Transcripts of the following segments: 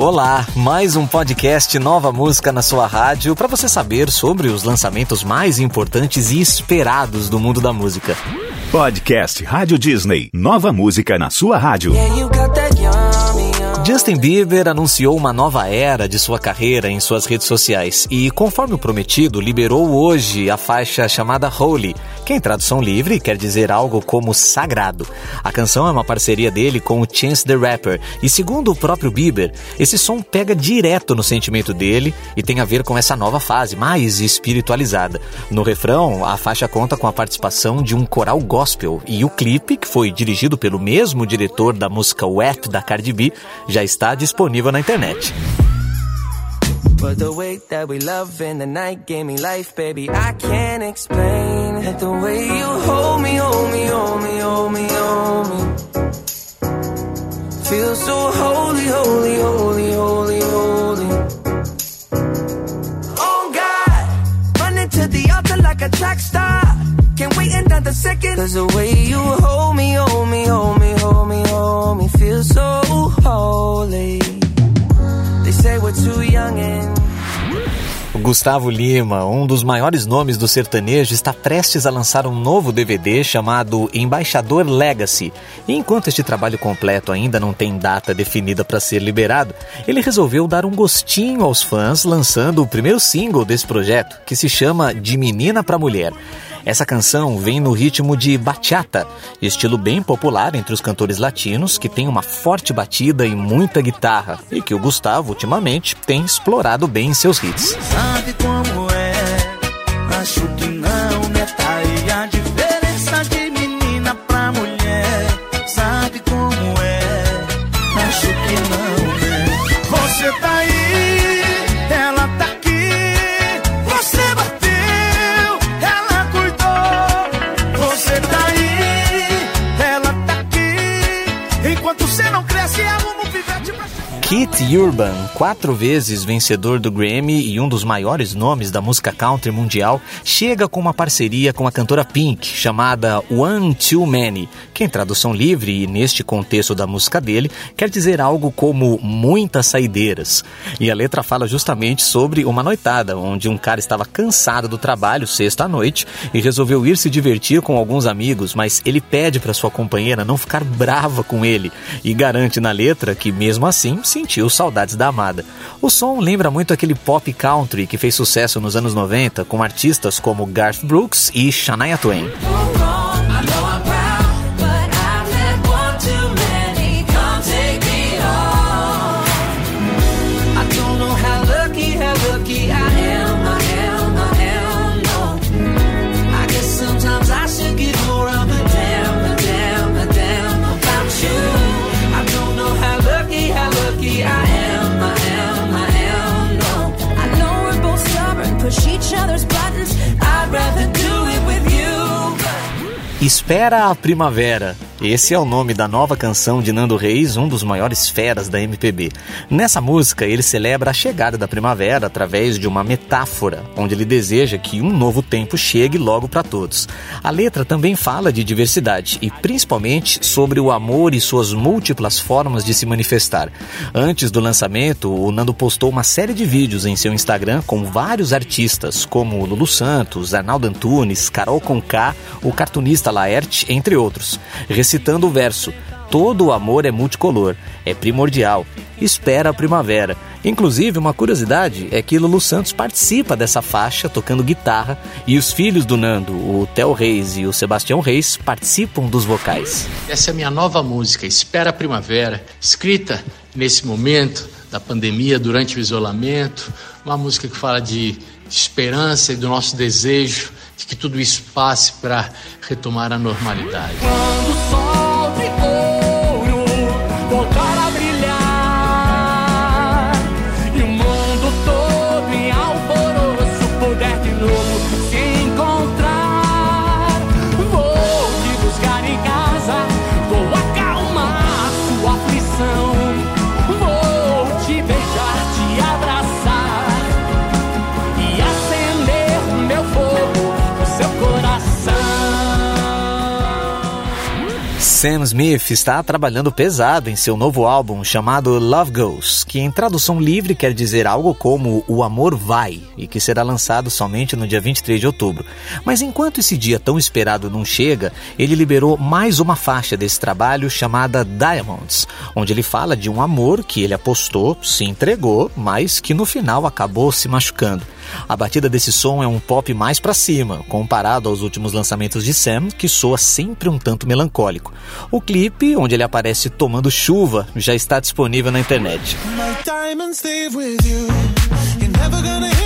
Olá, mais um podcast Nova Música na sua rádio para você saber sobre os lançamentos mais importantes e esperados do mundo da música. Podcast Rádio Disney. Nova música na sua rádio. Justin Bieber anunciou uma nova era de sua carreira em suas redes sociais e, conforme o prometido, liberou hoje a faixa chamada Holy, que em tradução livre quer dizer algo como sagrado. A canção é uma parceria dele com o Chance the Rapper e, segundo o próprio Bieber, esse som pega direto no sentimento dele e tem a ver com essa nova fase mais espiritualizada. No refrão, a faixa conta com a participação de um coral gospel e o clipe, que foi dirigido pelo mesmo diretor da música Wet da Cardi B, já está disponível na internet. But the way that we love in the night gave me life, baby. I can't explain it. The way you hold me, hold me, hold me, hold me, hold me. Feel so holy, holy, holy, holy, holy. Oh God, running to the altar like a track star. Can't wait another second. Cause the way you hold me, hold me, hold me, hold me, hold me. Feel so holy. They say we're too young and Gustavo Lima, um dos maiores nomes do sertanejo, está prestes a lançar um novo DVD chamado Embaixador Legacy. E enquanto este trabalho completo ainda não tem data definida para ser liberado, ele resolveu dar um gostinho aos fãs lançando o primeiro single desse projeto, que se chama De Menina para Mulher. Essa canção vem no ritmo de bachata, estilo bem popular entre os cantores latinos, que tem uma forte batida e muita guitarra, e que o Gustavo ultimamente tem explorado bem em seus hits. Sabe como Keith Urban, quatro vezes vencedor do Grammy e um dos maiores nomes da música country mundial, chega com uma parceria com a cantora Pink, chamada One Too Many, que em tradução livre e neste contexto da música dele, quer dizer algo como muitas saideiras. E a letra fala justamente sobre uma noitada, onde um cara estava cansado do trabalho sexta à noite e resolveu ir se divertir com alguns amigos, mas ele pede para sua companheira não ficar brava com ele e garante na letra que mesmo assim se sentiu saudades da amada. O som lembra muito aquele pop country que fez sucesso nos anos 90 com artistas como Garth Brooks e Shania Twain. Espera a Primavera. Esse é o nome da nova canção de Nando Reis, um dos maiores feras da MPB. Nessa música, ele celebra a chegada da primavera através de uma metáfora, onde ele deseja que um novo tempo chegue logo para todos. A letra também fala de diversidade e principalmente sobre o amor e suas múltiplas formas de se manifestar. Antes do lançamento, o Nando postou uma série de vídeos em seu Instagram com vários artistas, como Lulu Santos, Arnaldo Antunes, Carol Conká, o cartunista Laerte, entre outros recitando o verso: Todo o amor é multicolor, é primordial, espera a primavera. Inclusive, uma curiosidade é que Lulu Santos participa dessa faixa tocando guitarra e os filhos do Nando, o Theo Reis e o Sebastião Reis, participam dos vocais. Essa é a minha nova música, Espera a Primavera, escrita nesse momento da pandemia, durante o isolamento, uma música que fala de esperança e do nosso desejo que tudo isso passe para retomar a normalidade. Sam Smith está trabalhando pesado em seu novo álbum chamado Love Goes, que em tradução livre quer dizer algo como O Amor Vai, e que será lançado somente no dia 23 de outubro. Mas enquanto esse dia tão esperado não chega, ele liberou mais uma faixa desse trabalho chamada Diamonds, onde ele fala de um amor que ele apostou, se entregou, mas que no final acabou se machucando. A batida desse som é um pop mais para cima, comparado aos últimos lançamentos de Sam, que soa sempre um tanto melancólico. O clipe, onde ele aparece tomando chuva, já está disponível na internet. Shake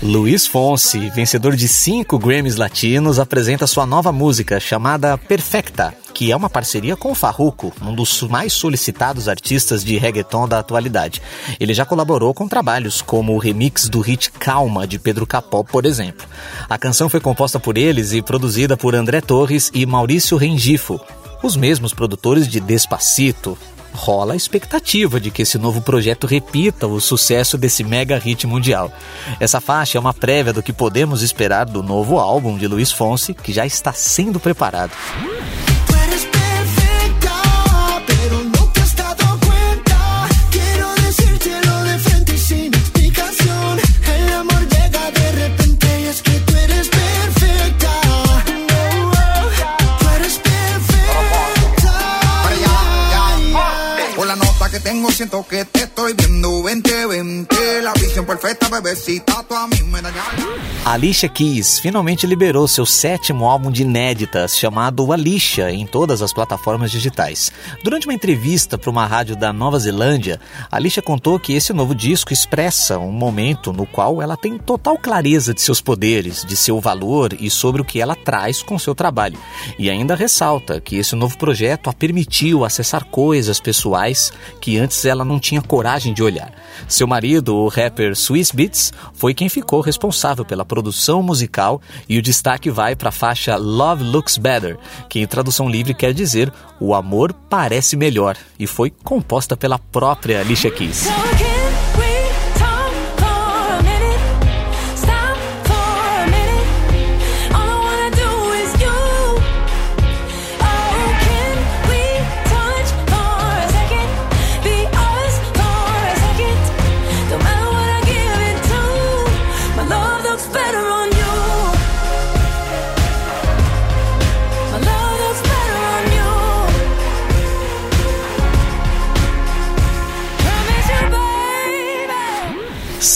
Luiz Fonsi, vencedor de cinco Grammys latinos, apresenta sua nova música chamada Perfecta, que é uma parceria com o Farruko, um dos mais solicitados artistas de reggaeton da atualidade. Ele já colaborou com trabalhos como o remix do hit Calma, de Pedro Capó, por exemplo. A canção foi composta por eles e produzida por André Torres e Maurício Rengifo, os mesmos produtores de Despacito. Rola a expectativa de que esse novo projeto repita o sucesso desse mega hit mundial. Essa faixa é uma prévia do que podemos esperar do novo álbum de Luiz Fonsi, que já está sendo preparado. besita tu amiga a Alicia Keys finalmente liberou seu sétimo álbum de inéditas, chamado Alicia, em todas as plataformas digitais. Durante uma entrevista para uma rádio da Nova Zelândia, Alicia contou que esse novo disco expressa um momento no qual ela tem total clareza de seus poderes, de seu valor e sobre o que ela traz com seu trabalho. E ainda ressalta que esse novo projeto a permitiu acessar coisas pessoais que antes ela não tinha coragem de olhar. Seu marido, o rapper Swiss Beats, foi quem ficou responsável pela produção musical e o destaque vai para a faixa Love Looks Better, que em tradução livre quer dizer O amor parece melhor, e foi composta pela própria Alicia Keys.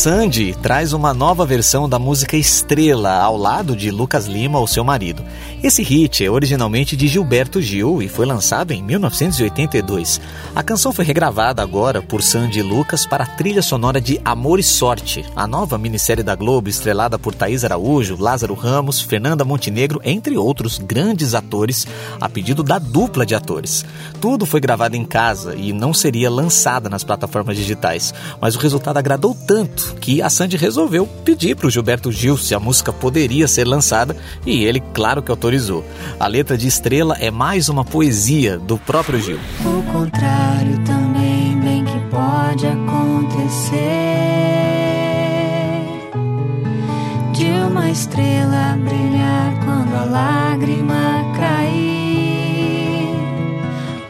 Sandy traz uma nova versão da música Estrela ao lado de Lucas Lima, o seu marido. Esse hit é originalmente de Gilberto Gil e foi lançado em 1982. A canção foi regravada agora por Sandy Lucas para a trilha sonora de Amor e Sorte, a nova minissérie da Globo estrelada por Thaís Araújo, Lázaro Ramos, Fernanda Montenegro, entre outros grandes atores, a pedido da dupla de atores. Tudo foi gravado em casa e não seria lançada nas plataformas digitais, mas o resultado agradou tanto que a Sandy resolveu pedir para o Gilberto Gil se a música poderia ser lançada e ele, claro que autorizou autorizou. A letra de Estrela é mais uma poesia do próprio Gil. O contrário também bem que pode acontecer. De uma estrela brilhar quando a lágrima cair.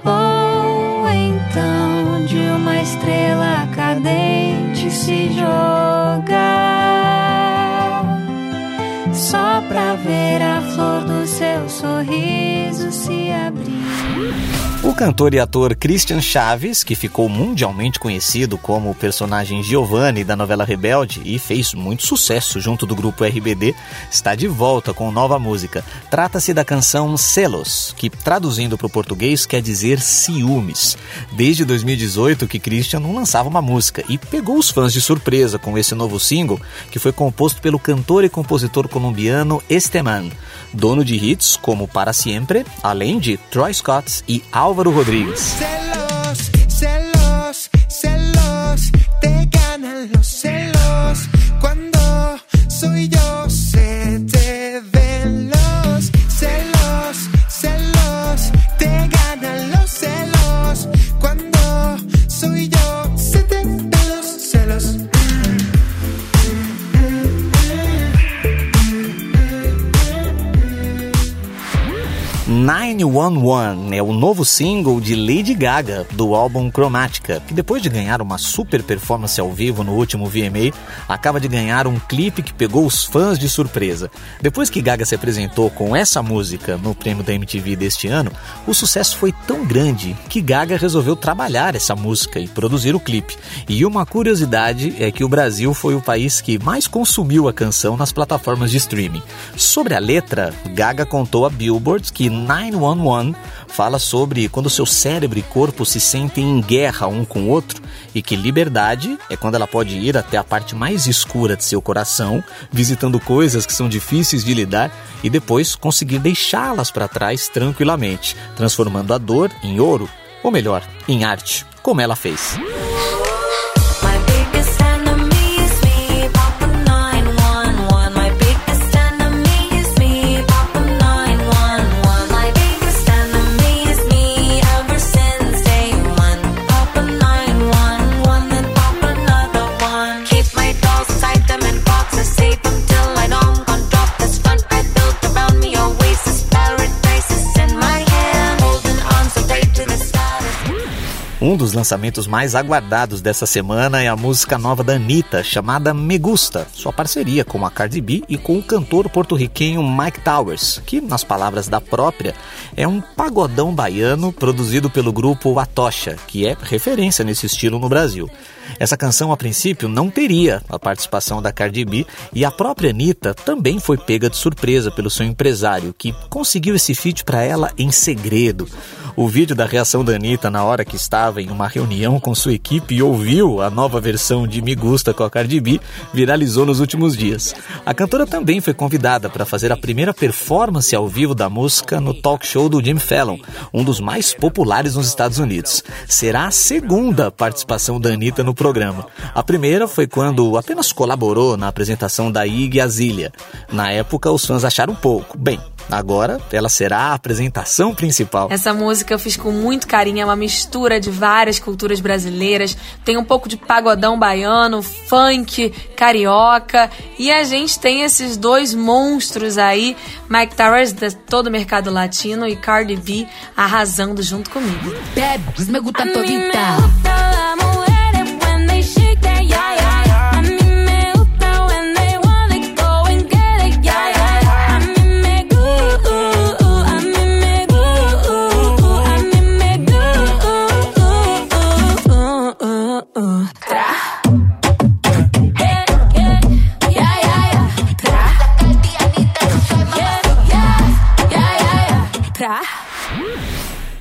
Ou então de uma estrela cadente se jogar. Ver a flor do seu sorriso se abrir. O cantor e ator Christian Chaves, que ficou mundialmente conhecido como o personagem Giovanni da novela Rebelde e fez muito sucesso junto do grupo RBD, está de volta com nova música. Trata-se da canção Celos, que traduzindo para o português quer dizer ciúmes. Desde 2018 que Christian não lançava uma música e pegou os fãs de surpresa com esse novo single, que foi composto pelo cantor e compositor colombiano Esteman, dono de hits como Para Siempre, além de Troy Scott e Álvaro Rodrigues. 911 é o novo single de Lady Gaga do álbum Chromatica, que depois de ganhar uma super performance ao vivo no último VMA, acaba de ganhar um clipe que pegou os fãs de surpresa. Depois que Gaga se apresentou com essa música no prêmio da MTV deste ano, o sucesso foi tão grande que Gaga resolveu trabalhar essa música e produzir o clipe. E uma curiosidade é que o Brasil foi o país que mais consumiu a canção nas plataformas de streaming. Sobre a letra, Gaga contou a Billboard que 911 fala sobre quando seu cérebro e corpo se sentem em guerra um com o outro e que liberdade é quando ela pode ir até a parte mais escura de seu coração, visitando coisas que são difíceis de lidar e depois conseguir deixá-las para trás tranquilamente, transformando a dor em ouro, ou melhor, em arte, como ela fez. Um dos lançamentos mais aguardados dessa semana é a música nova da Anitta, chamada Me Gusta, sua parceria com a Cardi B e com o cantor porto-riquenho Mike Towers, que, nas palavras da própria, é um pagodão baiano produzido pelo grupo Atocha, que é referência nesse estilo no Brasil. Essa canção, a princípio, não teria a participação da Cardi B e a própria Anitta também foi pega de surpresa pelo seu empresário, que conseguiu esse feat para ela em segredo. O vídeo da reação da Anitta na hora que estava em uma reunião com sua equipe e ouviu a nova versão de Me Gusta com a Cardi B viralizou nos últimos dias. A cantora também foi convidada para fazer a primeira performance ao vivo da música no talk show do Jimmy Fallon, um dos mais populares nos Estados Unidos. Será a segunda participação da Anitta no programa. A primeira foi quando apenas colaborou na apresentação da Iggy Azalea. Na época, os fãs acharam pouco. Bem, Agora ela será a apresentação principal. Essa música eu fiz com muito carinho, é uma mistura de várias culturas brasileiras. Tem um pouco de pagodão baiano, funk, carioca. E a gente tem esses dois monstros aí, Mike Towers, de todo o mercado latino, e Cardi B arrasando junto comigo. Bebe, me gusta todita.